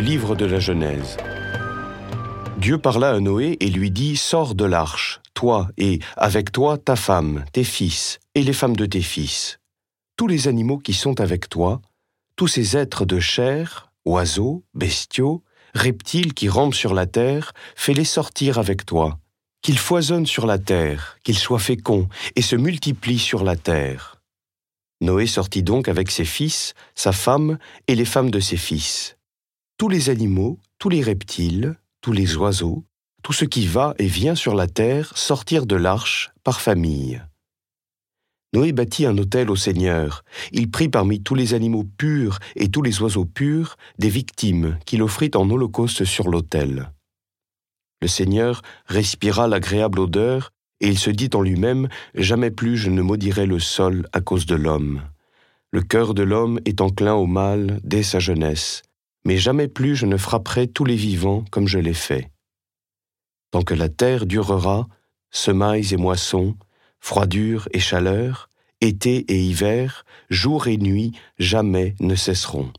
livre de la Genèse. Dieu parla à Noé et lui dit, Sors de l'arche, toi et avec toi ta femme, tes fils et les femmes de tes fils, tous les animaux qui sont avec toi, tous ces êtres de chair, oiseaux, bestiaux, reptiles qui rampent sur la terre, fais-les sortir avec toi, qu'ils foisonnent sur la terre, qu'ils soient féconds et se multiplient sur la terre. Noé sortit donc avec ses fils, sa femme et les femmes de ses fils. Tous les animaux, tous les reptiles, tous les oiseaux, tout ce qui va et vient sur la terre sortirent de l'arche par famille. Noé bâtit un autel au Seigneur. Il prit parmi tous les animaux purs et tous les oiseaux purs des victimes qu'il offrit en holocauste sur l'autel. Le Seigneur respira l'agréable odeur, et il se dit en lui-même, Jamais plus je ne maudirai le sol à cause de l'homme. Le cœur de l'homme est enclin au mal dès sa jeunesse, mais jamais plus je ne frapperai tous les vivants comme je l'ai fait. Tant que la terre durera, semailles et moissons, froidure et chaleur, été et hiver, jour et nuit, jamais ne cesseront.